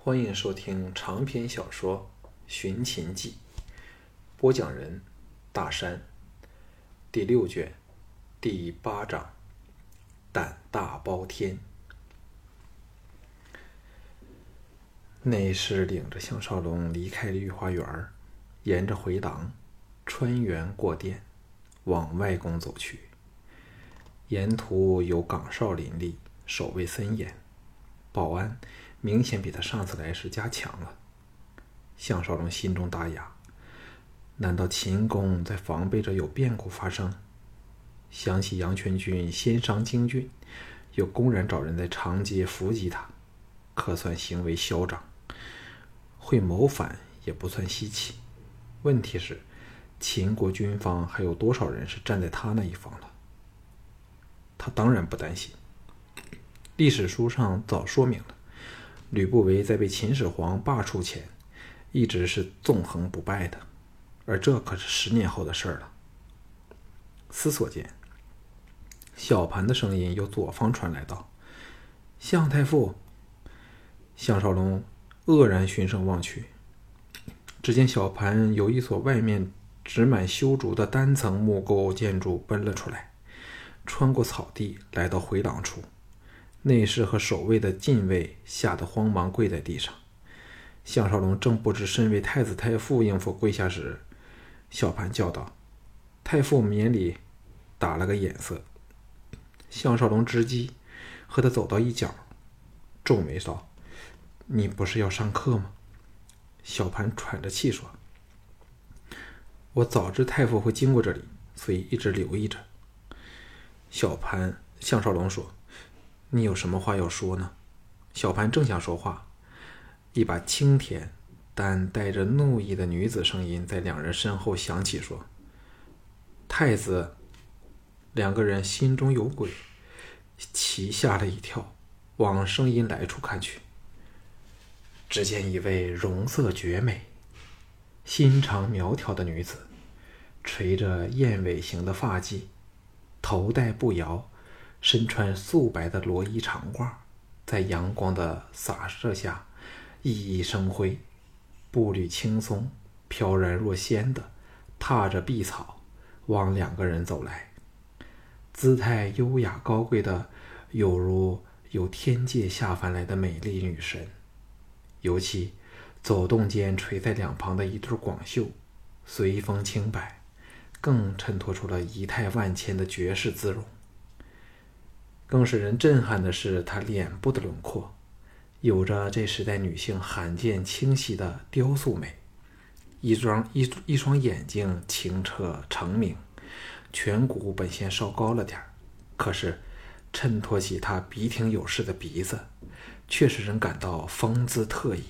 欢迎收听长篇小说《寻秦记》，播讲人：大山。第六卷第八章：胆大包天。内侍领着项少龙离开御花园，沿着回廊穿园过殿，往外宫走去。沿途有岗哨林立，守卫森严，保安明显比他上次来时加强了。项少龙心中大哑，难道秦公在防备着有变故发生？想起杨全军先伤京俊，又公然找人在长街伏击他，可算行为嚣张。会谋反也不算稀奇。问题是，秦国军方还有多少人是站在他那一方的？他当然不担心。历史书上早说明了，吕不韦在被秦始皇罢黜前，一直是纵横不败的，而这可是十年后的事儿了。思索间，小盘的声音由左方传来道：“向太傅。”项少龙愕然循声望去，只见小盘由一所外面植满修竹的单层木构建筑奔了出来。穿过草地，来到回廊处，内侍和守卫的禁卫吓得慌忙跪在地上。项少龙正不知身为太子太傅应否跪下时，小盘叫道：“太傅免礼。”打了个眼色。项少龙直击，和他走到一角，皱眉道：“你不是要上课吗？”小盘喘着气说：“我早知太傅会经过这里，所以一直留意着。”小盘向少龙说：“你有什么话要说呢？”小盘正想说话，一把清甜但带着怒意的女子声音在两人身后响起，说：“太子。”两个人心中有鬼，齐吓了一跳，往声音来处看去。只见一位容色绝美、心肠苗条的女子，垂着燕尾形的发髻。头戴步摇，身穿素白的罗衣长褂，在阳光的洒射下熠熠生辉，步履轻松，飘然若仙的踏着碧草往两个人走来，姿态优雅高贵的，有如由天界下凡来的美丽女神。尤其走动间垂在两旁的一对广袖，随风轻摆。更衬托出了仪态万千的绝世姿容。更使人震撼的是，她脸部的轮廓，有着这时代女性罕见清晰的雕塑美。一双一一双眼睛清澈澄明，颧骨本先稍高了点可是衬托起她鼻挺有势的鼻子，却使人感到风姿特异，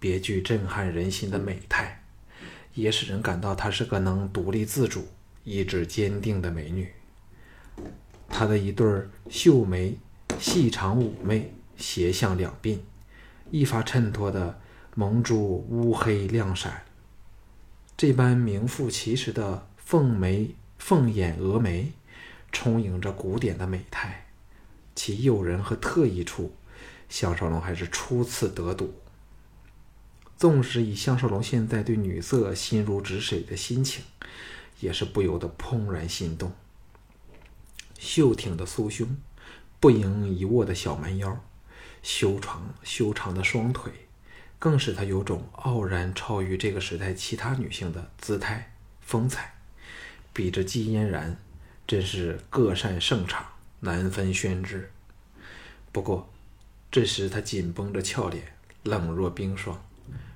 别具震撼人心的美态。也使人感到她是个能独立自主、意志坚定的美女。她的一对秀眉细长妩媚，斜向两鬓，一发衬托的蒙珠乌黑亮闪。这般名副其实的凤眉凤眼峨眉，充盈着古典的美态，其诱人和特异处，项少龙还是初次得睹。纵使以项少龙现在对女色心如止水的心情，也是不由得怦然心动。秀挺的酥胸，不盈一握的小蛮腰，修长修长的双腿，更使她有种傲然超于这个时代其他女性的姿态风采。比着季嫣然，真是各擅胜场，难分轩轾。不过，这时她紧绷着俏脸，冷若冰霜。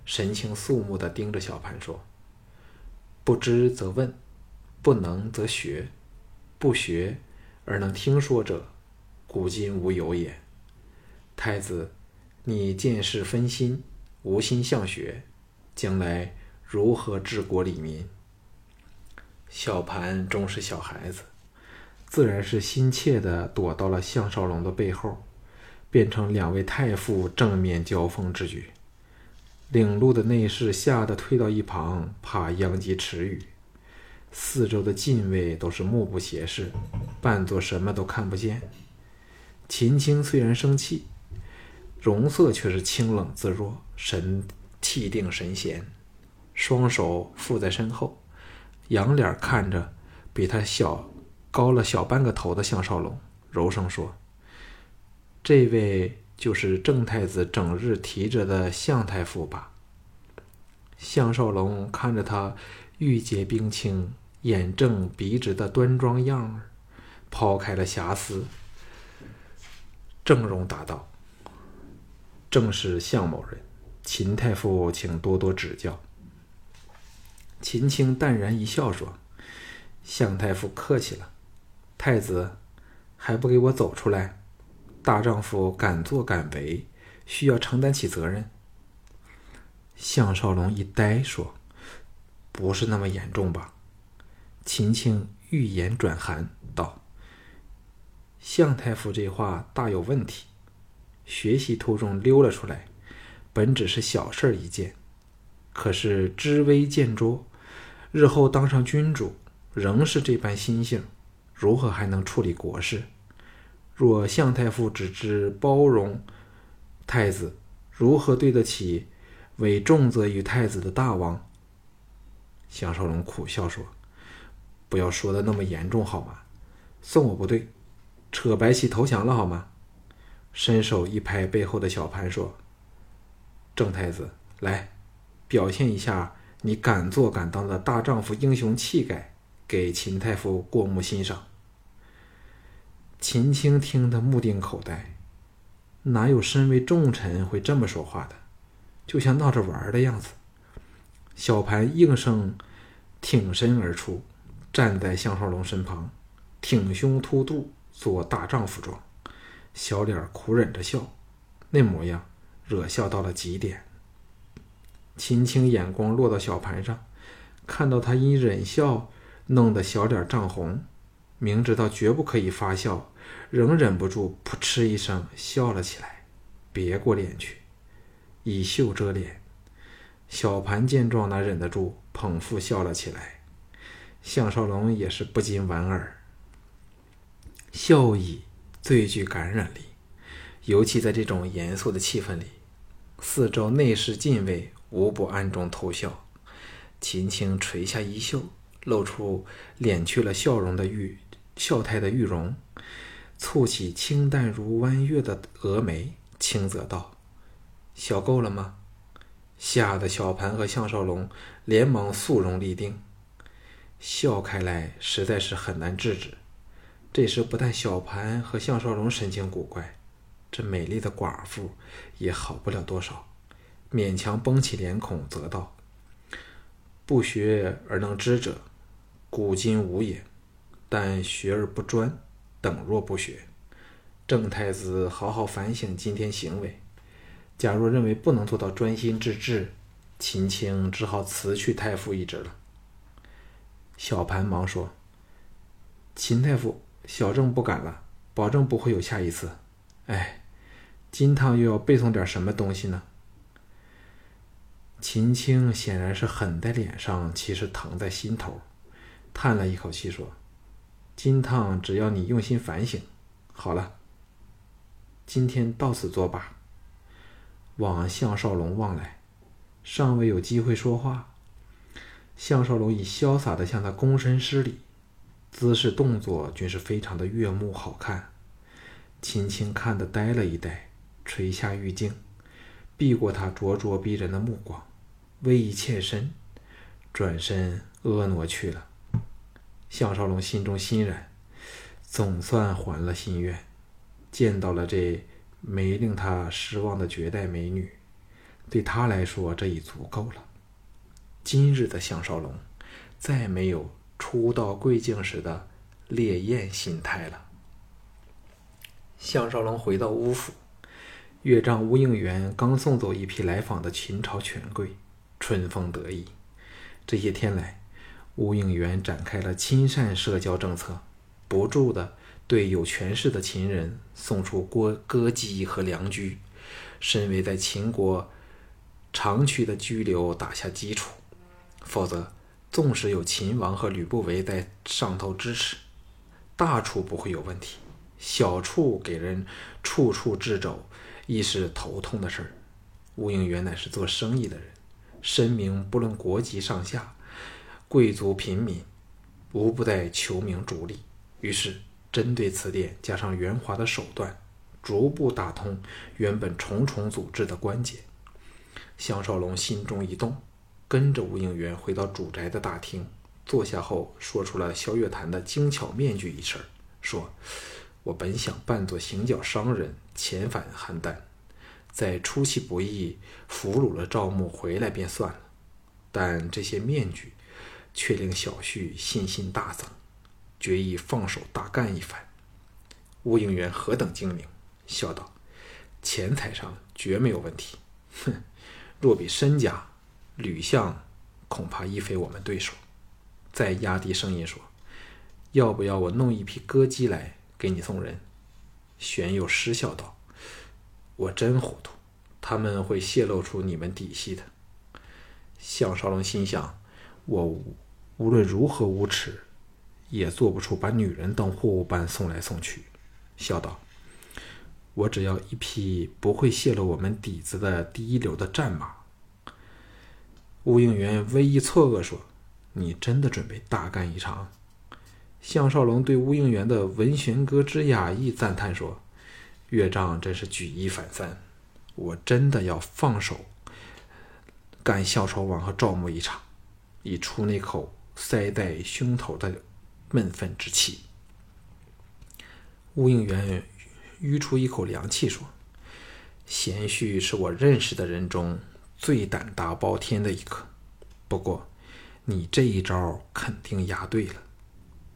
神情肃穆地盯着小盘说：“不知则问，不能则学。不学而能听说者，古今无有也。太子，你见事分心，无心向学，将来如何治国理民？”小盘终是小孩子，自然是心切的躲到了项少龙的背后，变成两位太傅正面交锋之举。领路的内侍吓得退到一旁，怕殃及池鱼。四周的禁卫都是目不斜视，扮作什么都看不见。秦青虽然生气，容色却是清冷自若，神气定神闲，双手负在身后，仰脸看着比他小高了小半个头的项少龙，柔声说：“这位就是郑太子整日提着的项太傅吧？”项少龙看着他玉洁冰清、眼正鼻直的端庄样儿，抛开了遐思，正容答道。正是向某人，秦太傅，请多多指教。秦青淡然一笑说：“向太傅客气了，太子还不给我走出来？大丈夫敢作敢为，需要承担起责任。”项少龙一呆说：“不是那么严重吧？”秦青欲言转寒道：“向太傅这话大有问题。”学习途中溜了出来，本只是小事一件，可是知微见拙，日后当上君主，仍是这般心性，如何还能处理国事？若向太傅只知包容太子，如何对得起为重责于太子的大王？项少龙苦笑说：“不要说的那么严重好吗？送我不对，扯白旗投降了好吗？”伸手一拍背后的小盘，说：“郑太子，来，表现一下你敢做敢当的大丈夫英雄气概，给秦太傅过目欣赏。”秦青听得目定口呆，哪有身为重臣会这么说话的？就像闹着玩的样子。小盘应声挺身而出，站在项少龙身旁，挺胸凸肚，做大丈夫状。小脸苦忍着笑，那模样惹笑到了极点。秦青眼光落到小盘上，看到他因忍笑弄得小脸涨红，明知道绝不可以发笑，仍忍不住扑哧一声笑了起来，别过脸去，以袖遮脸。小盘见状哪忍得住，捧腹笑了起来。项少龙也是不禁莞尔，笑意。最具感染力，尤其在这种严肃的气氛里，四周内侍禁卫无不暗中偷笑。秦青垂下衣袖，露出敛去了笑容的玉笑态的玉容，蹙起清淡如弯月的蛾眉，轻啧道：“笑够了吗？”吓得小盘和项少龙连忙肃容立定，笑开来实在是很难制止。这时，不但小盘和项少龙神情古怪，这美丽的寡妇也好不了多少，勉强绷起脸孔，则道：“不学而能知者，古今无也；但学而不专，等若不学。郑太子好好反省今天行为，假若认为不能做到专心致志，秦青只好辞去太傅一职了。”小盘忙说：“秦太傅。”小郑不敢了，保证不会有下一次。哎，金汤又要背诵点什么东西呢？秦青显然是狠在脸上，其实疼在心头，叹了一口气说：“金汤，只要你用心反省，好了，今天到此作罢。”往项少龙望来，尚未有机会说话，项少龙已潇洒的向他躬身施礼。姿势动作均是非常的悦目好看，秦青看得呆了一呆，垂下玉镜，避过他灼灼逼人的目光，微一欠身，转身婀娜去了。项少龙心中欣然，总算还了心愿，见到了这没令他失望的绝代美女，对他来说这已足够了。今日的项少龙，再没有。初到贵境时的烈焰心态了。项少龙回到乌府，岳丈吴应元刚送走一批来访的秦朝权贵，春风得意。这些天来，吴应元展开了亲善社交政策，不住的对有权势的秦人送出歌歌姬和良驹，身为在秦国长期的居留打下基础。否则。纵使有秦王和吕不韦在上头支持，大处不会有问题，小处给人处处掣肘，亦是头痛的事儿。吴应元乃是做生意的人，深明不论国籍上下、贵族平民，无不在求名逐利。于是，针对此点，加上圆滑的手段，逐步打通原本重重组织的关节。项少龙心中一动，跟着吴应元回到主宅的大厅，坐下后说出了萧月潭的精巧面具一事说：“我本想扮作行脚商人遣返邯郸，在出其不意俘虏了赵牧回来便算了，但这些面具却令小婿信心大增，决意放手大干一番。”吴应元何等精明，笑道：“钱财上绝没有问题。”哼。若比身家，吕相恐怕亦非我们对手。再压低声音说：“要不要我弄一批歌姬来给你送人？”玄又失笑道：“我真糊涂，他们会泄露出你们底细的。”项少龙心想：“我无论如何无耻，也做不出把女人当货物般送来送去。”笑道。我只要一匹不会泄露我们底子的第一流的战马。吴应元微一错愕说：“你真的准备大干一场？”项少龙对吴应元的文弦歌之雅意赞叹说：“岳丈真是举一反三，我真的要放手干萧朝王和赵牧一场，以出那口塞在胸头的闷愤之气。”吴应元。吁出一口凉气，说：“贤婿是我认识的人中最胆大包天的一个。不过，你这一招肯定押对了。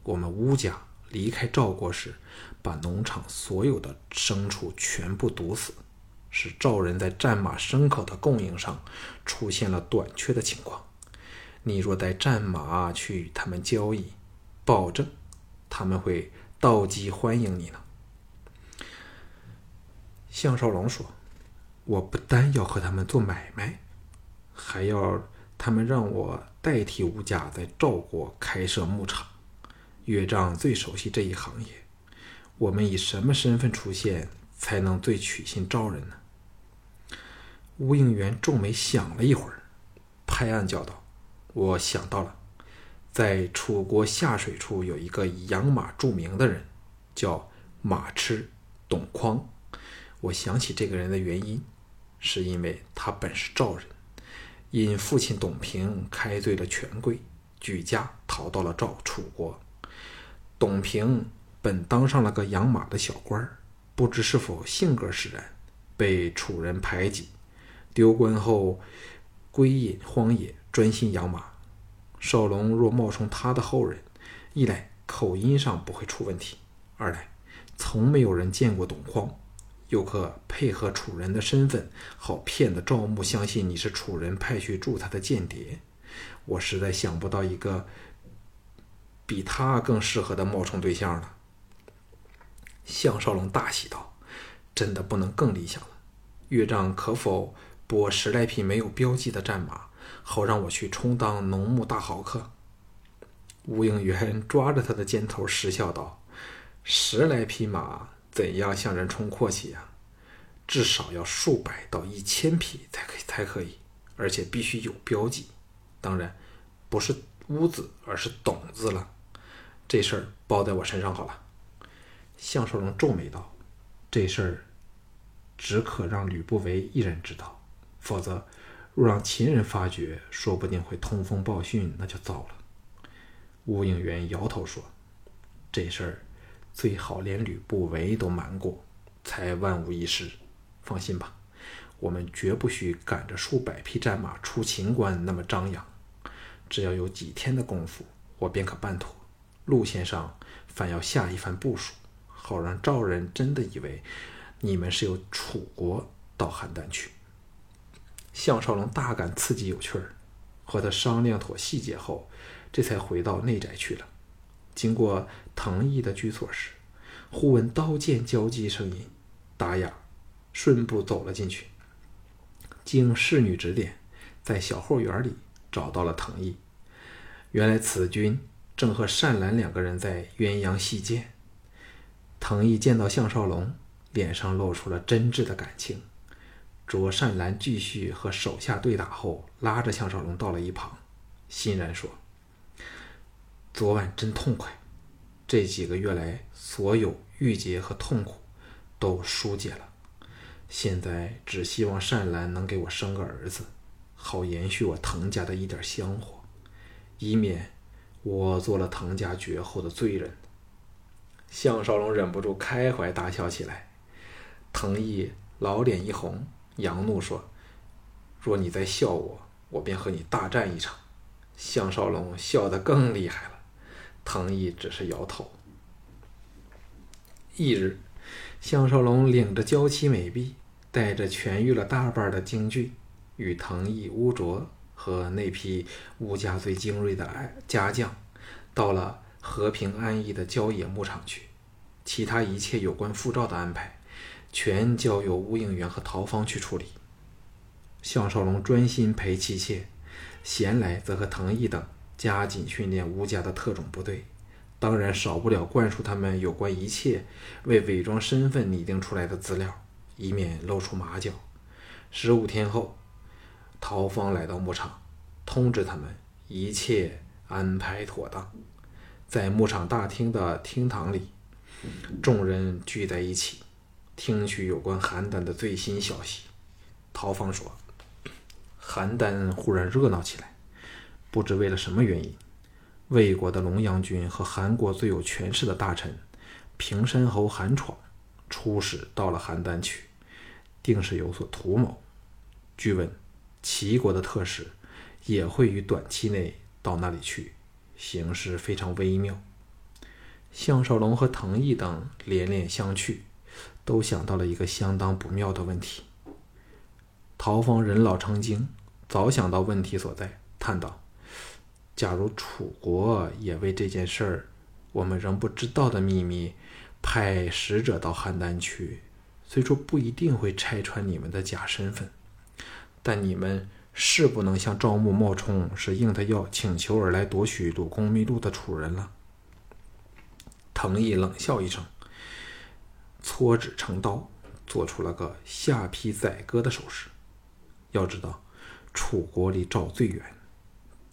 我们乌家离开赵国时，把农场所有的牲畜全部毒死，使赵人在战马、牲口的供应上出现了短缺的情况。你若带战马去与他们交易，保证他们会倒机欢迎你呢。”项少龙说：“我不单要和他们做买卖，还要他们让我代替吴家在赵国开设牧场。岳丈最熟悉这一行业，我们以什么身份出现，才能最取信赵人呢？”吴应元皱眉想了一会儿，拍案叫道：“我想到了，在楚国下水处有一个养马著名的人，叫马痴董匡。”我想起这个人的原因，是因为他本是赵人，因父亲董平开罪了权贵，举家逃到了赵楚国。董平本当上了个养马的小官不知是否性格使然，被楚人排挤，丢官后归隐荒野，专心养马。少龙若冒充他的后人，一来口音上不会出问题，二来从没有人见过董匡。又可配合楚人的身份，好骗得赵牧相信你是楚人派去助他的间谍。我实在想不到一个比他更适合的冒充对象了。项少龙大喜道：“真的不能更理想了。岳丈可否拨十来匹没有标记的战马，好让我去充当农牧大豪客？”吴应元抓着他的肩头失笑道：“十来匹马。”怎样向人充阔气呀？至少要数百到一千匹才可以，才可以，而且必须有标记。当然，不是屋子，而是董字了。这事儿包在我身上好了。项少龙皱眉道：“这事儿只可让吕不韦一人知道，否则若让秦人发觉，说不定会通风报讯，那就糟了。”吴应元摇头说：“这事儿。”最好连吕不韦都瞒过，才万无一失。放心吧，我们绝不许赶着数百匹战马出秦关那么张扬。只要有几天的功夫，我便可办妥。路线上反要下一番部署，好让赵人真的以为你们是由楚国到邯郸去。项少龙大感刺激有趣儿，和他商量妥细节后，这才回到内宅去了。经过藤毅的居所时，忽闻刀剑交击声音，达雅顺步走了进去。经侍女指点，在小后园里找到了藤毅。原来此君正和善兰两个人在鸳鸯戏剑。藤毅见到项少龙，脸上露出了真挚的感情。卓善兰继续和手下对打后，拉着项少龙到了一旁，欣然说：“昨晚真痛快，这几个月来所有郁结和痛苦都疏解了。现在只希望善兰能给我生个儿子，好延续我滕家的一点香火，以免我做了滕家绝后的罪人。”项少龙忍不住开怀大笑起来，藤毅老脸一红。杨怒说：“若你再笑我，我便和你大战一场。”项少龙笑得更厉害了，藤毅只是摇头。翌日，项少龙领着娇妻美婢，带着痊愈了大半的京剧，与藤毅、乌卓和那批乌家最精锐的家将，到了和平安逸的郊野牧场去。其他一切有关复照的安排。全交由吴应元和陶芳去处理。项少龙专心陪妻妾，闲来则和藤毅等加紧训练吴家的特种部队，当然少不了灌输他们有关一切为伪装身份拟定出来的资料，以免露出马脚。十五天后，陶芳来到牧场，通知他们一切安排妥当。在牧场大厅的厅堂里，众人聚在一起。听取有关邯郸的最新消息，陶芳说：“邯郸忽然热闹起来，不知为了什么原因。魏国的龙阳君和韩国最有权势的大臣平山侯韩闯出使到了邯郸去，定是有所图谋。据闻齐国的特使也会于短期内到那里去，形势非常微妙。”项少龙和藤毅等连连相觑。都想到了一个相当不妙的问题。陶方人老成精，早想到问题所在，叹道：“假如楚国也为这件事儿，我们仍不知道的秘密，派使者到邯郸去，虽说不一定会拆穿你们的假身份，但你们是不能向赵牧冒充是应他要请求而来夺取鲁公秘录的楚人了。”藤毅冷笑一声。搓指成刀，做出了个下劈宰割的手势。要知道，楚国离赵最远，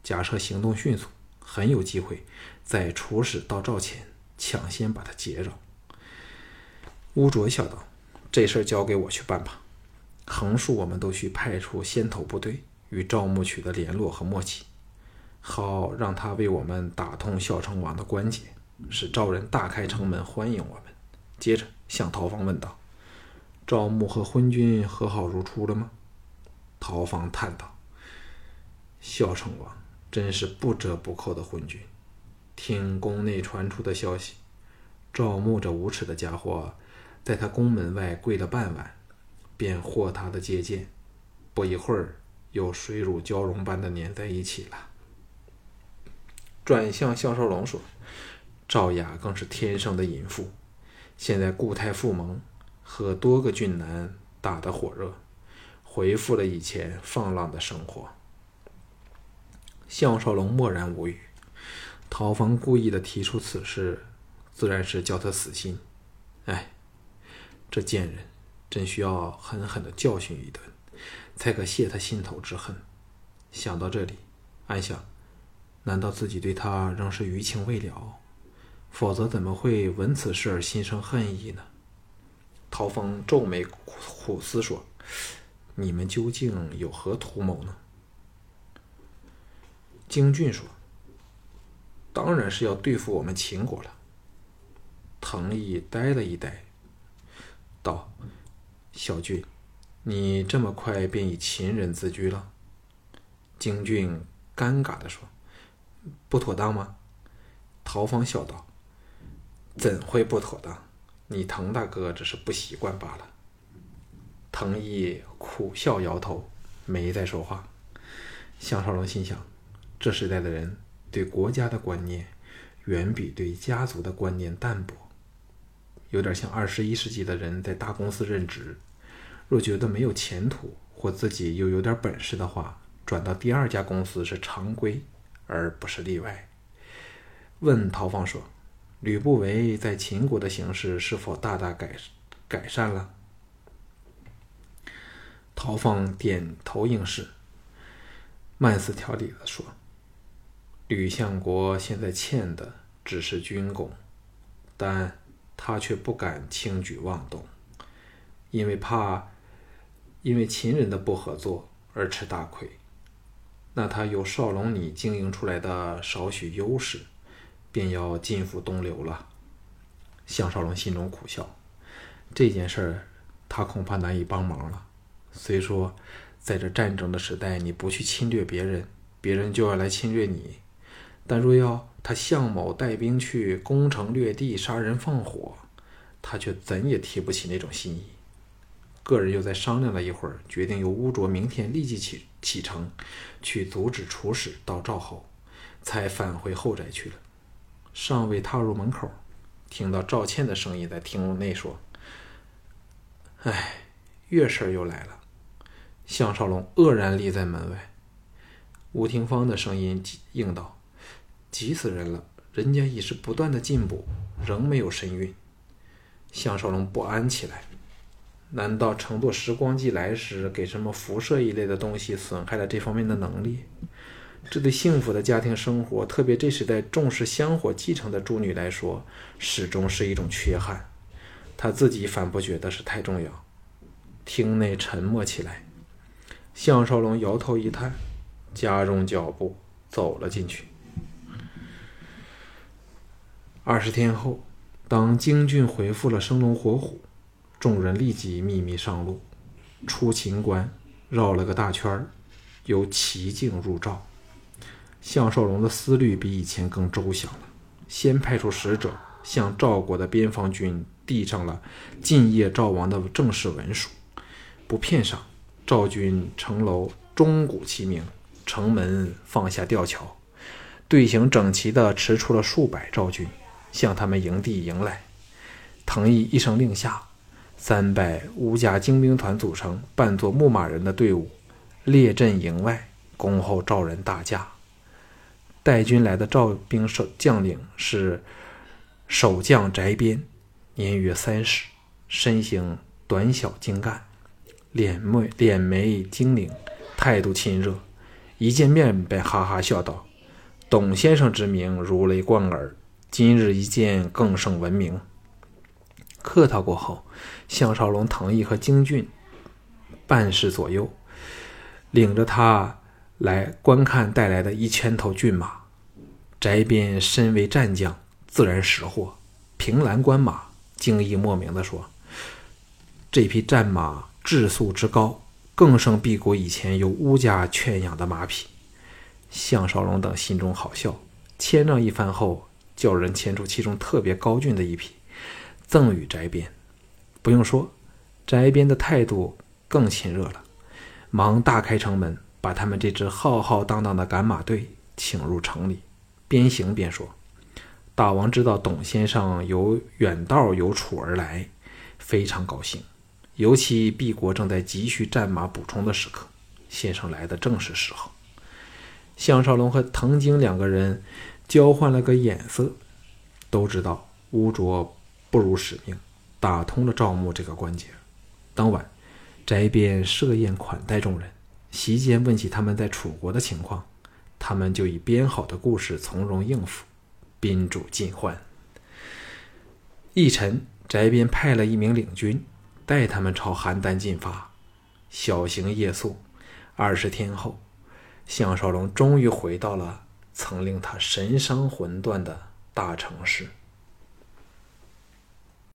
假设行动迅速，很有机会在楚使到赵前抢先把他截着。乌卓笑道：“这事儿交给我去办吧。横竖我们都需派出先头部队与赵牧取得联络和默契，好让他为我们打通孝成王的关节，使赵人大开城门欢迎我们。”接着。向陶方问道：“赵牧和昏君和好如初了吗？”陶方叹道：“孝成王真是不折不扣的昏君。听宫内传出的消息，赵牧这无耻的家伙，在他宫门外跪了半晚，便获他的接见，不一会儿又水乳交融般的粘在一起了。”转向项少龙说：“赵雅更是天生的淫妇。”现在固态复萌，和多个俊男打得火热，恢复了以前放浪的生活。项少龙默然无语。陶芳故意的提出此事，自然是叫他死心。哎，这贱人真需要狠狠的教训一顿，才可泄他心头之恨。想到这里，暗想：难道自己对他仍是余情未了？否则怎么会闻此事而心生恨意呢？陶峰皱眉苦思说：“你们究竟有何图谋呢？”京俊说：“当然是要对付我们秦国了。”藤毅呆了一呆，道：“小俊，你这么快便以秦人自居了？”京俊尴尬的说：“不妥当吗？”陶芳笑道。怎会不妥当？你滕大哥只是不习惯罢了。滕毅苦笑摇头，没再说话。项少龙心想：这时代的人对国家的观念，远比对家族的观念淡薄，有点像二十一世纪的人在大公司任职，若觉得没有前途，或自己又有点本事的话，转到第二家公司是常规，而不是例外。问陶芳说。吕不韦在秦国的形势是否大大改改善了。陶放点头应是，慢丝条理的说：“吕相国现在欠的只是军功，但他却不敢轻举妄动，因为怕因为秦人的不合作而吃大亏。那他有少龙你经营出来的少许优势，便要尽付东流了。”项少龙心中苦笑，这件事儿他恐怕难以帮忙了。虽说在这战争的时代，你不去侵略别人，别人就要来侵略你；但若要他向某带兵去攻城略地、杀人放火，他却怎也提不起那种心意。个人又再商量了一会儿，决定由乌卓明天立即启启程，去阻止楚使到赵后，才返回后宅去了。尚未踏入门口。听到赵倩的声音在厅内说：“哎，月婶又来了。”项少龙愕然立在门外。吴廷芳的声音应道：“急死人了，人家已是不断的进步，仍没有身孕。”项少龙不安起来。难道乘坐时光机来时，给什么辐射一类的东西损害了这方面的能力？这对幸福的家庭生活，特别这时代重视香火继承的诸女来说，始终是一种缺憾。她自己反不觉得是太重要。厅内沉默起来，项少龙摇头一叹，加重脚步走了进去。二十天后，当京俊回复了生龙活虎，众人立即秘密上路，出秦关，绕了个大圈儿，由齐境入赵。项少龙的思虑比以前更周详了。先派出使者向赵国的边防军递上了晋谒赵王的正式文书。不片上，赵军城楼钟鼓齐鸣，城门放下吊桥，队形整齐地驰出了数百赵军，向他们营地迎来。藤毅一声令下，三百乌家精兵团组成，扮作牧马人的队伍，列阵营外，恭候赵人大驾。带军来的赵兵守将领是守将翟边，年约三十，身形短小精干，脸眉脸眉精灵，态度亲热。一见面便哈哈笑道：“董先生之名如雷贯耳，今日一见更胜闻名。”客套过后，项少龙、唐毅和京俊半世左右，领着他。来观看带来的一千头骏马，翟边身为战将，自然识货。凭栏观马，惊异莫名地说：“这匹战马质素之高，更胜敝国以前由乌家圈养的马匹。”项少龙等心中好笑，谦让一番后，叫人牵出其中特别高俊的一匹，赠与翟边。不用说，翟边的态度更亲热了，忙大开城门。把他们这支浩浩荡荡的赶马队请入城里，边行边说：“大王知道董先生由远道由楚而来，非常高兴。尤其敝国正在急需战马补充的时刻，先生来的正是时候。”项少龙和藤京两个人交换了个眼色，都知道乌卓不辱使命，打通了赵牧这个关节。当晚，翟边设宴款待众人。席间问起他们在楚国的情况，他们就以编好的故事从容应付，宾主尽欢。一晨，翟边派了一名领军带他们朝邯郸进发，小行夜宿。二十天后，项少龙终于回到了曾令他神伤魂断的大城市。